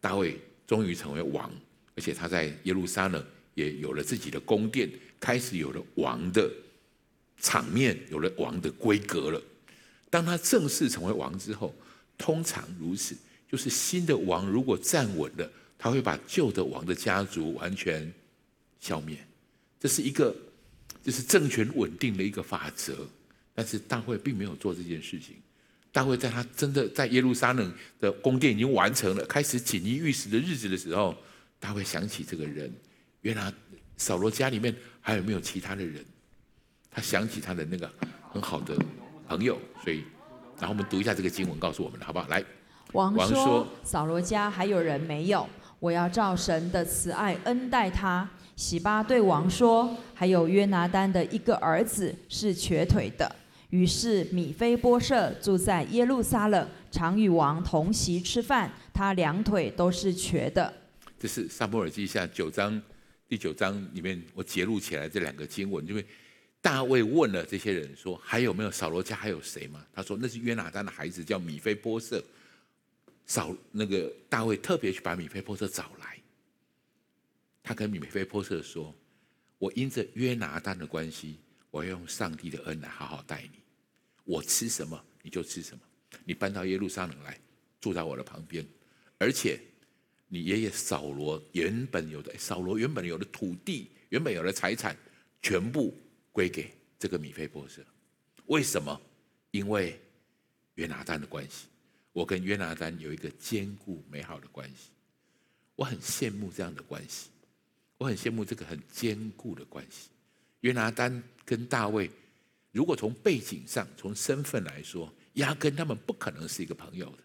大卫终于成为王，而且他在耶路撒冷也有了自己的宫殿，开始有了王的场面，有了王的规格了。当他正式成为王之后，通常如此。就是新的王如果站稳了，他会把旧的王的家族完全消灭，这是一个就是政权稳定的一个法则。但是大卫并没有做这件事情。大卫在他真的在耶路撒冷的宫殿已经完成了，开始锦衣玉食的日子的时候，大卫想起这个人，原来扫罗家里面还有没有其他的人？他想起他的那个很好的朋友，所以，然后我们读一下这个经文，告诉我们好不好？来。王说：“扫罗家还有人没有？我要照神的慈爱恩待他。”洗巴对王说：“还有约拿单的一个儿子是瘸腿的。”于是米非波设住在耶路撒冷，常与王同席吃饭。他两腿都是瘸的。这是撒母耳记下九章第九章里面我截录起来这两个经文，因为大卫问了这些人说：“还有没有扫罗家还有谁吗？”他说：“那是约拿单的孩子，叫米非波设。”扫那个大卫特别去把米非波设找来，他跟米非波设说：“我因着约拿单的关系，我要用上帝的恩来好好待你。我吃什么你就吃什么，你搬到耶路撒冷来住在我的旁边，而且你爷爷扫罗原本有的扫罗原本有的土地，原本有的财产，全部归给这个米非波设。为什么？因为约拿单的关系。”我跟约拿单有一个坚固美好的关系，我很羡慕这样的关系，我很羡慕这个很坚固的关系。约拿单跟大卫，如果从背景上、从身份来说，压根他们不可能是一个朋友的，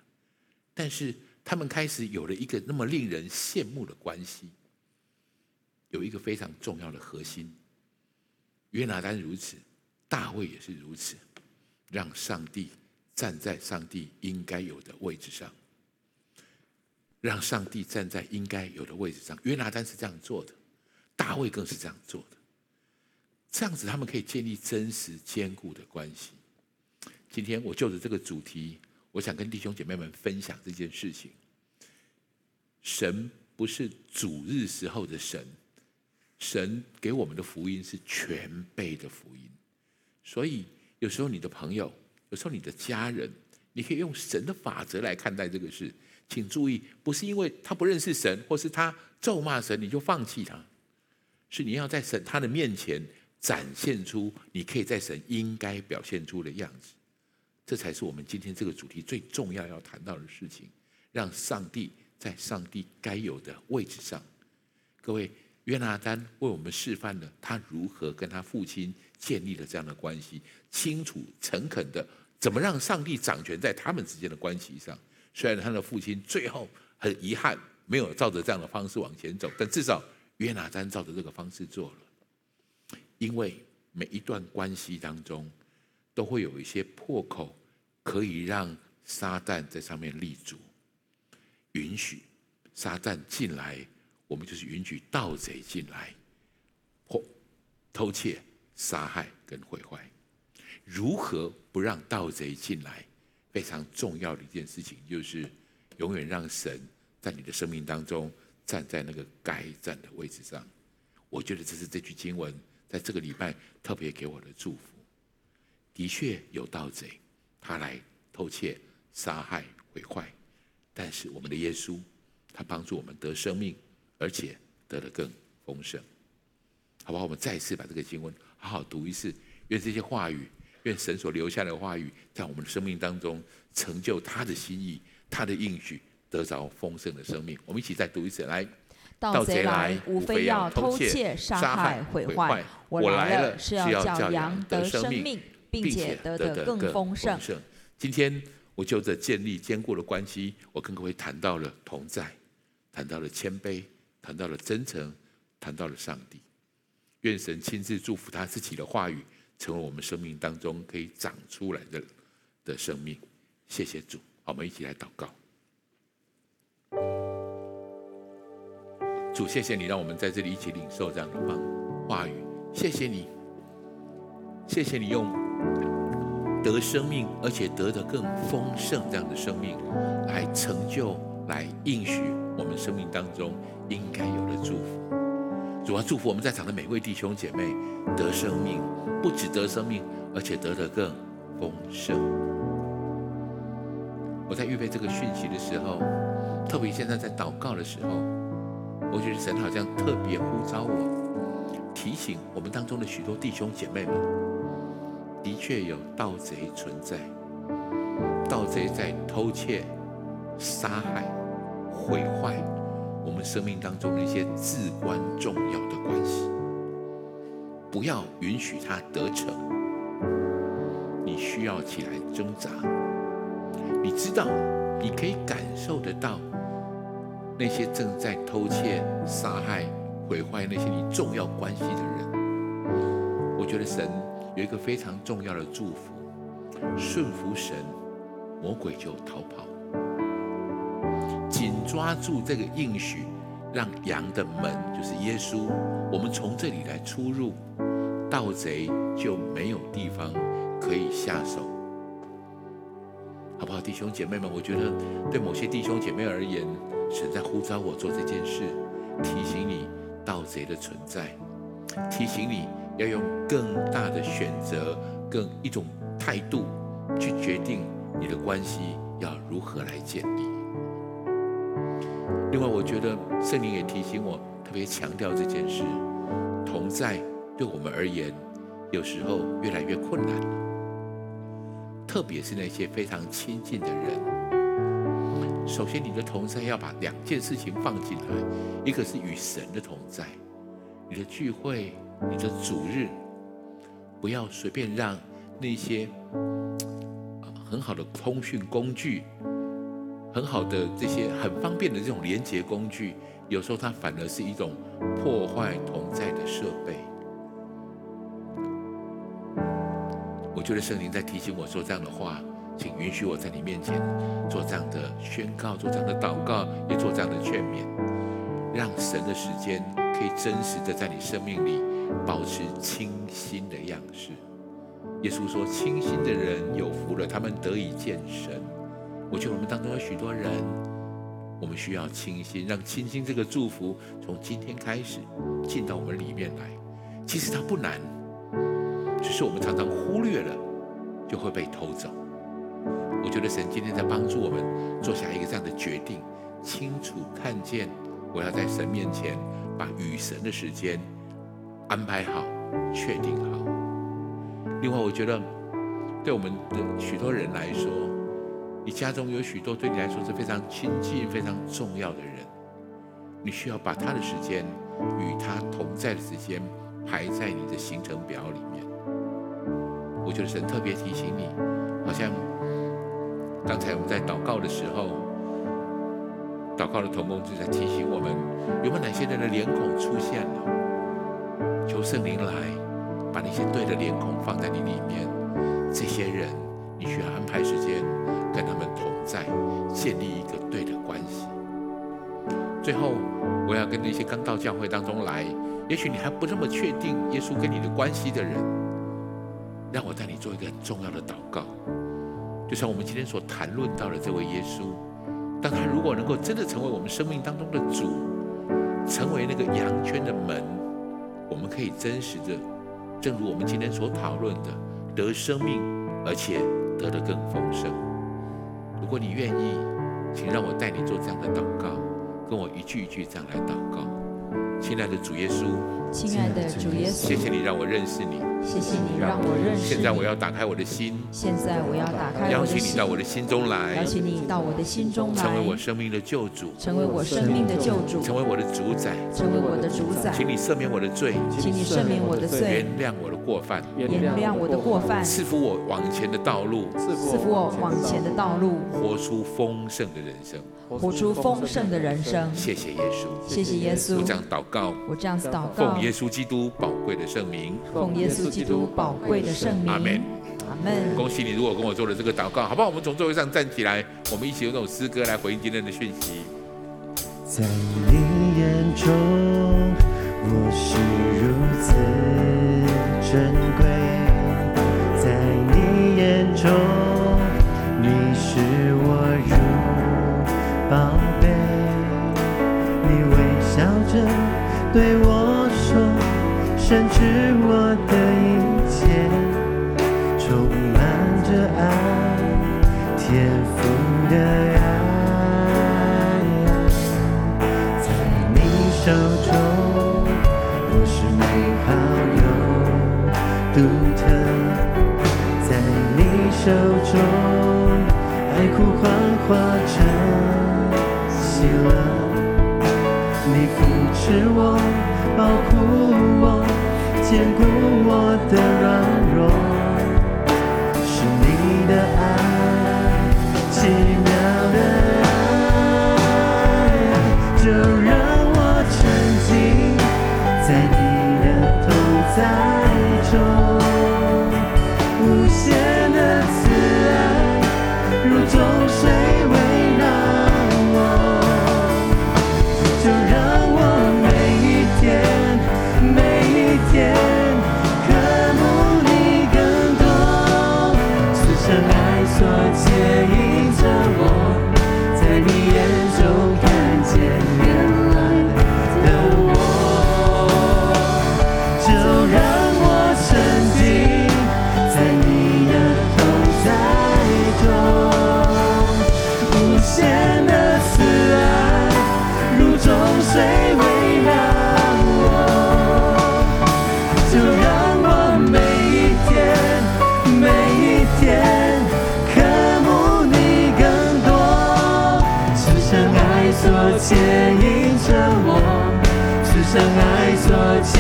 但是他们开始有了一个那么令人羡慕的关系，有一个非常重要的核心。约拿单如此，大卫也是如此，让上帝。站在上帝应该有的位置上，让上帝站在应该有的位置上。约拿单是这样做的，大卫更是这样做的。这样子，他们可以建立真实坚固的关系。今天我就着这个主题，我想跟弟兄姐妹们分享这件事情。神不是主日时候的神，神给我们的福音是全备的福音。所以有时候你的朋友，有时候你的家人，你可以用神的法则来看待这个事。请注意，不是因为他不认识神，或是他咒骂神，你就放弃他。是你要在神他的面前展现出你可以在神应该表现出的样子。这才是我们今天这个主题最重要要谈到的事情。让上帝在上帝该有的位置上。各位，约拿单为我们示范了他如何跟他父亲建立了这样的关系，清楚诚恳的怎么让上帝掌权在他们之间的关系上。虽然他的父亲最后很遗憾没有照着这样的方式往前走，但至少约拿单照着这个方式做了。因为每一段关系当中都会有一些破口，可以让撒旦在上面立足。允许撒旦进来，我们就是允许盗贼进来，或偷窃、杀害跟毁坏。如何不让盗贼进来？非常重要的一件事情，就是永远让神在你的生命当中站在那个该站的位置上。我觉得这是这句经文在这个礼拜特别给我的祝福。的确有盗贼，他来偷窃、杀害、毁坏，但是我们的耶稣，他帮助我们得生命，而且得的更丰盛。好不好？我们再一次把这个经文好好读一次，愿这些话语。愿神所留下的话语，在我们的生命当中成就他的心意，他的应许，得着丰盛的生命。我们一起再读一次，来，盗贼来，无非要偷窃、杀害、毁坏。我来了，是要叫羊得生命，并且得的更丰盛。今天我就着建立坚固的关系，我跟各位谈到了同在，谈到了谦卑，谈到了真诚，谈到了上帝。愿神亲自祝福他自己的话语。成为我们生命当中可以长出来的的生命，谢谢主，我们一起来祷告。主，谢谢你让我们在这里一起领受这样的话话语，谢谢你，谢谢你用得生命而且得的更丰盛这样的生命来成就、来应许我们生命当中应该有的祝福。主要祝福我们在场的每位弟兄姐妹得生命。不只得生命，而且得的更丰盛。我在预备这个讯息的时候，特别现在在祷告的时候，我觉得神好像特别呼召我，提醒我们当中的许多弟兄姐妹们，的确有盗贼存在，盗贼在偷窃、杀害、毁坏我们生命当中那些至关重要的关系。不要允许他得逞，你需要起来挣扎。你知道，你可以感受得到那些正在偷窃、杀害、毁坏那些你重要关系的人。我觉得神有一个非常重要的祝福：顺服神，魔鬼就逃跑。紧抓住这个应许。让羊的门就是耶稣，我们从这里来出入，盗贼就没有地方可以下手，好不好，弟兄姐妹们？我觉得对某些弟兄姐妹而言，神在呼召我做这件事，提醒你盗贼的存在，提醒你要用更大的选择，更一种态度去决定你的关系要如何来建立。另外，我觉得圣灵也提醒我，特别强调这件事：同在对我们而言，有时候越来越困难了。特别是那些非常亲近的人。首先，你的同在要把两件事情放进来，一个是与神的同在，你的聚会、你的主日，不要随便让那些很好的通讯工具。很好的这些很方便的这种连接工具，有时候它反而是一种破坏同在的设备。我觉得圣灵在提醒我说这样的话，请允许我在你面前做这样的宣告，做这样的祷告，也做这样的劝勉，让神的时间可以真实的在你生命里保持清新的样式。耶稣说：“清心的人有福了，他们得以见神。”我觉得我们当中有许多人我们需要清心，让清心这个祝福从今天开始进到我们里面来。其实它不难，只是我们常常忽略了，就会被偷走。我觉得神今天在帮助我们做下一个这样的决定，清楚看见我要在神面前把与神的时间安排好、确定好。另外，我觉得对我们的许多人来说，你家中有许多对你来说是非常亲近、非常重要的人，你需要把他的时间与他同在的时间排在你的行程表里面。我觉得神特别提醒你，好像。刚才我们在祷告的时候，祷告的同工就在提醒我们，有没有哪些人的脸孔出现了？求圣灵来，把那些对的脸孔放在你里面。这些人，你需要安排时间跟他们同在，建立一个对的关系。最后，我要跟那些刚到教会当中来，也许你还不那么确定耶稣跟你的关系的人，让我带你做一个很重要的祷告。就像我们今天所谈论到的这位耶稣，当他如果能够真的成为我们生命当中的主，成为那个羊圈的门，我们可以真实的，正如我们今天所讨论的，得生命，而且得得更丰盛。如果你愿意，请让我带你做这样的祷告，跟我一句一句这样来祷告。亲爱的主耶稣，亲爱的主耶稣，谢谢你让我认识你。谢谢你让我认识你。现在我要打开我的心。现在我要打开我的心。邀请你到我的心中来。邀请你到我的心中来。成为我生命的救主。成为我生命的救主。成为我的主宰。成为我的主宰。请你赦免我的罪。请你赦免我的罪。原谅我的过犯。原谅我的过犯。赐福我往前的道路。赐福我往前的道路。活出丰盛的人生。活出丰盛的人生。谢谢耶稣。谢谢耶稣。我这样祷告。我这样子祷告。奉耶稣基督宝贵的圣名。奉耶稣基督宝贵。的圣名，阿门，阿门。恭喜你！如果跟我做了这个祷告，好不好？我们从座位上站起来，我们一起用这种诗歌来回应今天的讯息。在你眼中，我是如此珍贵；在你眼中，你是我如宝贝。你微笑着对我说，深知我的一切，充满着爱天赋的爱，在你手中，我是美好又独特。在你手中，爱呼唤化坚固我的软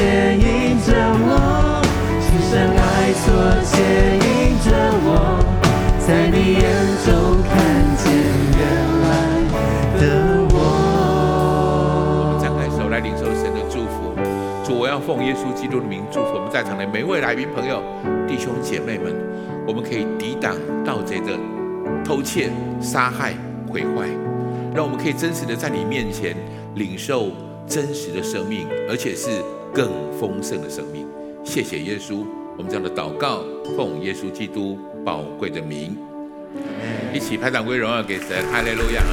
牵引着我，深深爱所牵引着我，在你眼中看见原来的我。我们张开手来领受神的祝福，主，我要奉耶稣基督的名祝福我们在场的每位来宾朋友、弟兄姐妹们，我们可以抵挡盗贼的偷窃、杀害、毁坏。让我们可以真实的在你面前领受真实的生命，而且是更丰盛的生命。谢谢耶稣，我们这样的祷告，奉耶稣基督宝贵的名，一起拍掌归荣耀给神，哈利路亚。